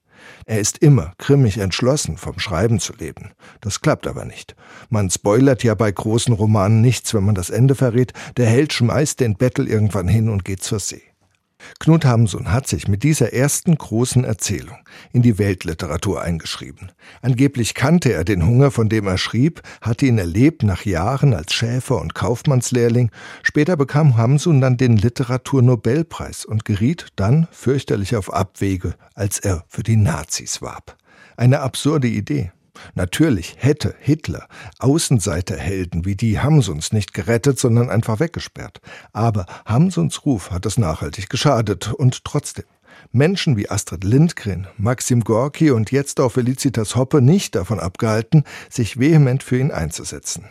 Er ist immer grimmig entschlossen, vom Schreiben zu leben. Das klappt aber nicht. Man spoilert ja bei großen Romanen nichts, wenn man das Ende verrät. Der Held schmeißt den Bettel irgendwann hin und geht zur See. Knut Hamsun hat sich mit dieser ersten großen Erzählung in die Weltliteratur eingeschrieben. Angeblich kannte er den Hunger, von dem er schrieb, hatte ihn erlebt nach Jahren als Schäfer und Kaufmannslehrling. Später bekam Hamsun dann den Literaturnobelpreis und geriet dann fürchterlich auf Abwege, als er für die Nazis warb. Eine absurde Idee. Natürlich hätte Hitler Außenseiterhelden wie die Hamsuns nicht gerettet, sondern einfach weggesperrt. Aber Hamsuns Ruf hat es nachhaltig geschadet und trotzdem. Menschen wie Astrid Lindgren, Maxim Gorki und jetzt auch Felicitas Hoppe nicht davon abgehalten, sich vehement für ihn einzusetzen.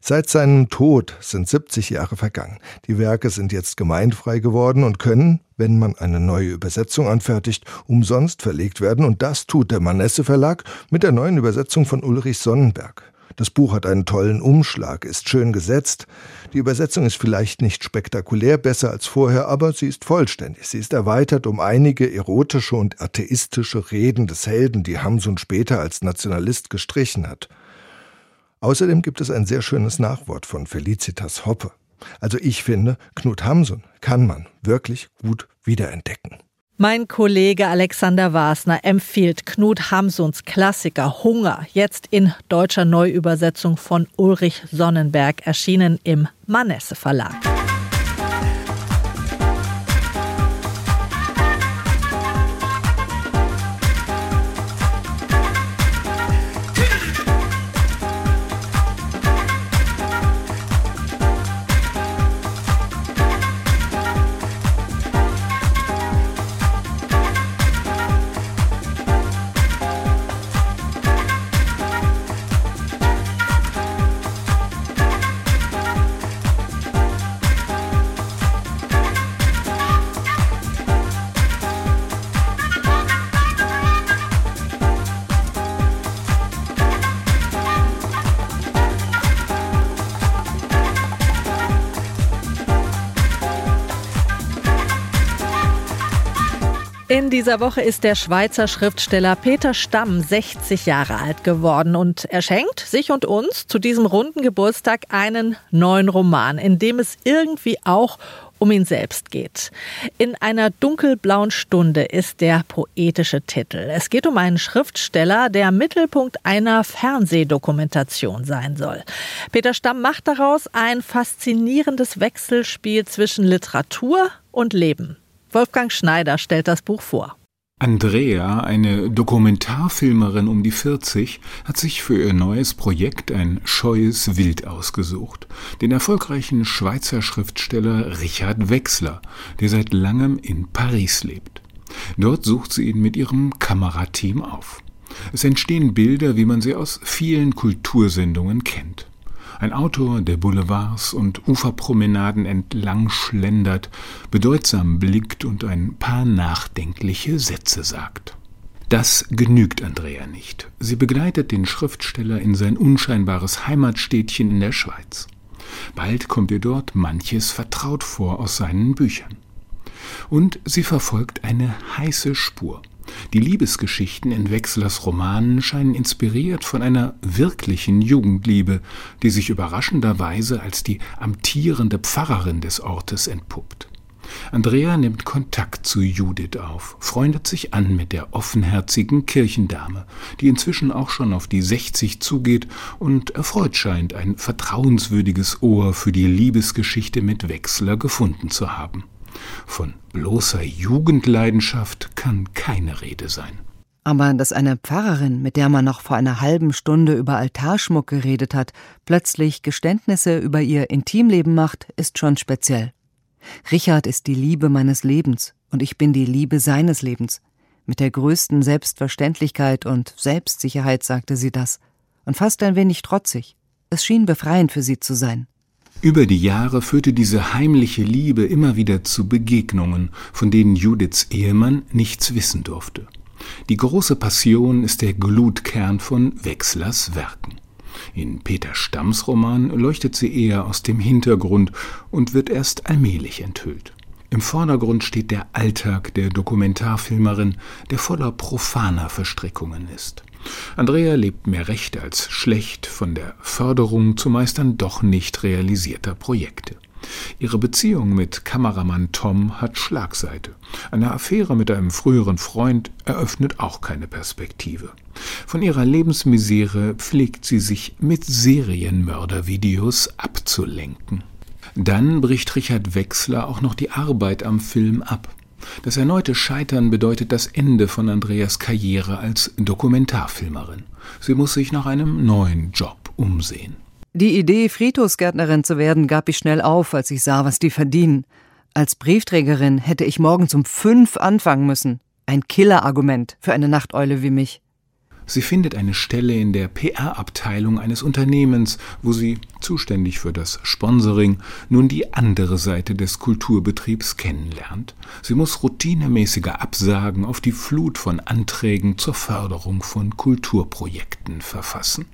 Seit seinem Tod sind 70 Jahre vergangen. Die Werke sind jetzt gemeindfrei geworden und können, wenn man eine neue Übersetzung anfertigt, umsonst verlegt werden und das tut der Manesse Verlag mit der neuen Übersetzung von Ulrich Sonnenberg. Das Buch hat einen tollen Umschlag, ist schön gesetzt. Die Übersetzung ist vielleicht nicht spektakulär besser als vorher, aber sie ist vollständig. Sie ist erweitert um einige erotische und atheistische Reden des Helden, die Hamsun später als Nationalist gestrichen hat. Außerdem gibt es ein sehr schönes Nachwort von Felicitas Hoppe. Also ich finde, Knut Hamsun kann man wirklich gut wiederentdecken. Mein Kollege Alexander Wasner empfiehlt Knut Hamsuns Klassiker Hunger, jetzt in deutscher Neuübersetzung von Ulrich Sonnenberg, erschienen im Manesse Verlag. In dieser Woche ist der Schweizer Schriftsteller Peter Stamm 60 Jahre alt geworden und er schenkt sich und uns zu diesem runden Geburtstag einen neuen Roman, in dem es irgendwie auch um ihn selbst geht. In einer dunkelblauen Stunde ist der poetische Titel. Es geht um einen Schriftsteller, der Mittelpunkt einer Fernsehdokumentation sein soll. Peter Stamm macht daraus ein faszinierendes Wechselspiel zwischen Literatur und Leben. Wolfgang Schneider stellt das Buch vor. Andrea, eine Dokumentarfilmerin um die 40, hat sich für ihr neues Projekt ein scheues Wild ausgesucht. Den erfolgreichen Schweizer Schriftsteller Richard Wechsler, der seit langem in Paris lebt. Dort sucht sie ihn mit ihrem Kamerateam auf. Es entstehen Bilder, wie man sie aus vielen Kultursendungen kennt. Ein Autor, der Boulevards und Uferpromenaden entlang schlendert, bedeutsam blickt und ein paar nachdenkliche Sätze sagt. Das genügt Andrea nicht. Sie begleitet den Schriftsteller in sein unscheinbares Heimatstädtchen in der Schweiz. Bald kommt ihr dort manches vertraut vor aus seinen Büchern. Und sie verfolgt eine heiße Spur – die Liebesgeschichten in Wechslers Romanen scheinen inspiriert von einer wirklichen Jugendliebe, die sich überraschenderweise als die amtierende Pfarrerin des Ortes entpuppt. Andrea nimmt Kontakt zu Judith auf, freundet sich an mit der offenherzigen Kirchendame, die inzwischen auch schon auf die 60 zugeht und erfreut scheint, ein vertrauenswürdiges Ohr für die Liebesgeschichte mit Wechsler gefunden zu haben. Von bloßer Jugendleidenschaft kann keine Rede sein. Aber dass eine Pfarrerin, mit der man noch vor einer halben Stunde über Altarschmuck geredet hat, plötzlich Geständnisse über ihr Intimleben macht, ist schon speziell. Richard ist die Liebe meines Lebens und ich bin die Liebe seines Lebens. Mit der größten Selbstverständlichkeit und Selbstsicherheit sagte sie das und fast ein wenig trotzig. Es schien befreiend für sie zu sein. Über die Jahre führte diese heimliche Liebe immer wieder zu Begegnungen, von denen Judiths Ehemann nichts wissen durfte. Die große Passion ist der Glutkern von Wechslers Werken. In Peter Stamms Roman leuchtet sie eher aus dem Hintergrund und wird erst allmählich enthüllt. Im Vordergrund steht der Alltag der Dokumentarfilmerin, der voller profaner Verstrickungen ist. Andrea lebt mehr recht als schlecht von der Förderung zumeist dann doch nicht realisierter Projekte. Ihre Beziehung mit Kameramann Tom hat Schlagseite. Eine Affäre mit einem früheren Freund eröffnet auch keine Perspektive. Von ihrer Lebensmisere pflegt sie sich mit Serienmördervideos abzulenken. Dann bricht Richard Wechsler auch noch die Arbeit am Film ab. Das erneute Scheitern bedeutet das Ende von Andreas Karriere als Dokumentarfilmerin. Sie muss sich nach einem neuen Job umsehen. Die Idee, Friedhofsgärtnerin zu werden, gab ich schnell auf, als ich sah, was die verdienen. Als Briefträgerin hätte ich morgens um fünf anfangen müssen. Ein Killerargument für eine Nachteule wie mich. Sie findet eine Stelle in der PR-Abteilung eines Unternehmens, wo sie, zuständig für das Sponsoring, nun die andere Seite des Kulturbetriebs kennenlernt. Sie muss routinemäßige Absagen auf die Flut von Anträgen zur Förderung von Kulturprojekten verfassen.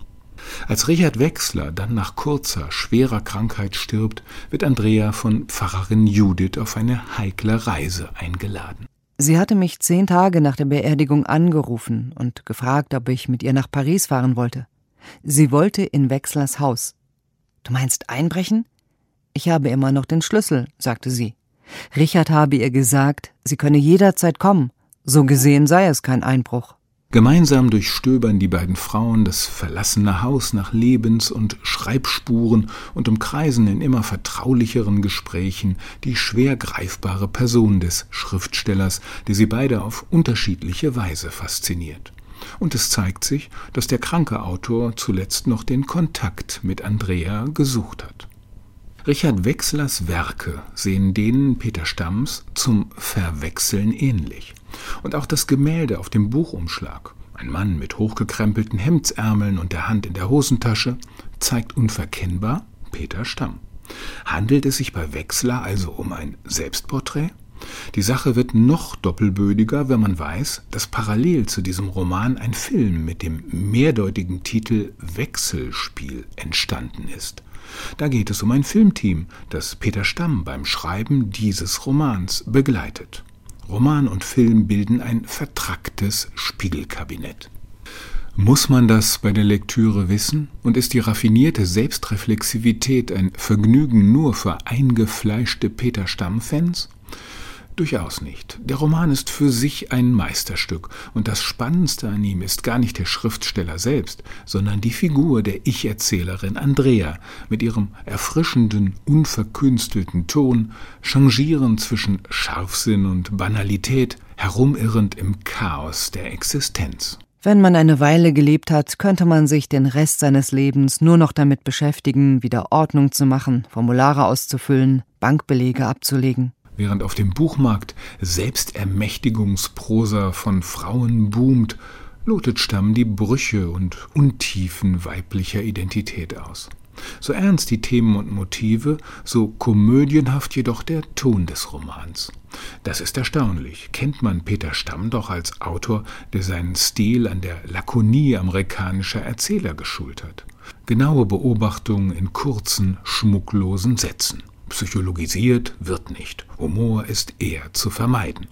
Als Richard Wechsler dann nach kurzer, schwerer Krankheit stirbt, wird Andrea von Pfarrerin Judith auf eine heikle Reise eingeladen. Sie hatte mich zehn Tage nach der Beerdigung angerufen und gefragt, ob ich mit ihr nach Paris fahren wollte. Sie wollte in Wechslers Haus. Du meinst einbrechen? Ich habe immer noch den Schlüssel, sagte sie. Richard habe ihr gesagt, sie könne jederzeit kommen. So gesehen sei es kein Einbruch. Gemeinsam durchstöbern die beiden Frauen das verlassene Haus nach Lebens- und Schreibspuren und umkreisen in immer vertraulicheren Gesprächen die schwer greifbare Person des Schriftstellers, die sie beide auf unterschiedliche Weise fasziniert. Und es zeigt sich, dass der kranke Autor zuletzt noch den Kontakt mit Andrea gesucht hat. Richard Wechslers Werke sehen denen Peter Stamms zum Verwechseln ähnlich. Und auch das Gemälde auf dem Buchumschlag, ein Mann mit hochgekrempelten Hemdsärmeln und der Hand in der Hosentasche, zeigt unverkennbar Peter Stamm. Handelt es sich bei Wechsler also um ein Selbstporträt? Die Sache wird noch doppelbödiger, wenn man weiß, dass parallel zu diesem Roman ein Film mit dem mehrdeutigen Titel Wechselspiel entstanden ist. Da geht es um ein Filmteam, das Peter Stamm beim Schreiben dieses Romans begleitet. Roman und Film bilden ein vertracktes Spiegelkabinett. Muss man das bei der Lektüre wissen? Und ist die raffinierte Selbstreflexivität ein Vergnügen nur für eingefleischte Peter Stamm-Fans? Durchaus nicht. Der Roman ist für sich ein Meisterstück, und das Spannendste an ihm ist gar nicht der Schriftsteller selbst, sondern die Figur der Ich-Erzählerin Andrea mit ihrem erfrischenden, unverkünstelten Ton, changierend zwischen Scharfsinn und Banalität, herumirrend im Chaos der Existenz. Wenn man eine Weile gelebt hat, könnte man sich den Rest seines Lebens nur noch damit beschäftigen, wieder Ordnung zu machen, Formulare auszufüllen, Bankbelege abzulegen. Während auf dem Buchmarkt Selbstermächtigungsprosa von Frauen boomt, lotet Stamm die Brüche und Untiefen weiblicher Identität aus. So ernst die Themen und Motive, so komödienhaft jedoch der Ton des Romans. Das ist erstaunlich. Kennt man Peter Stamm doch als Autor, der seinen Stil an der Lakonie amerikanischer Erzähler geschult hat. Genaue Beobachtungen in kurzen, schmucklosen Sätzen. Psychologisiert wird nicht. Humor ist eher zu vermeiden.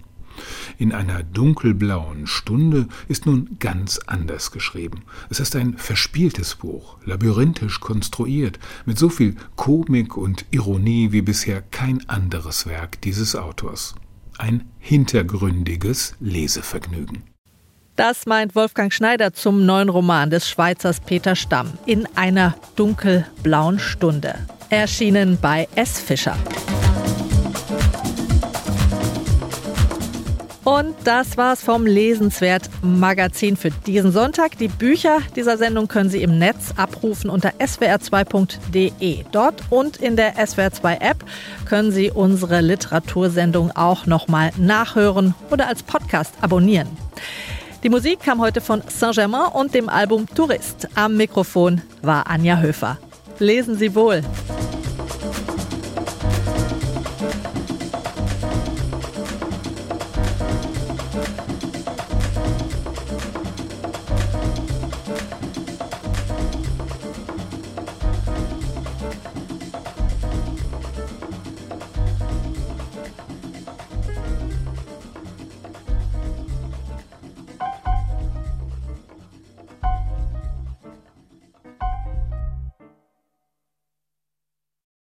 In einer dunkelblauen Stunde ist nun ganz anders geschrieben. Es ist ein verspieltes Buch, labyrinthisch konstruiert, mit so viel Komik und Ironie wie bisher kein anderes Werk dieses Autors. Ein hintergründiges Lesevergnügen. Das meint Wolfgang Schneider zum neuen Roman des Schweizers Peter Stamm in einer dunkelblauen Stunde erschienen bei S. Fischer. Und das war's vom Lesenswert Magazin für diesen Sonntag. Die Bücher dieser Sendung können Sie im Netz abrufen unter swr2.de. Dort und in der SWR2 App können Sie unsere Literatursendung auch nochmal nachhören oder als Podcast abonnieren. Die Musik kam heute von Saint-Germain und dem Album Tourist. Am Mikrofon war Anja Höfer. Lesen Sie wohl.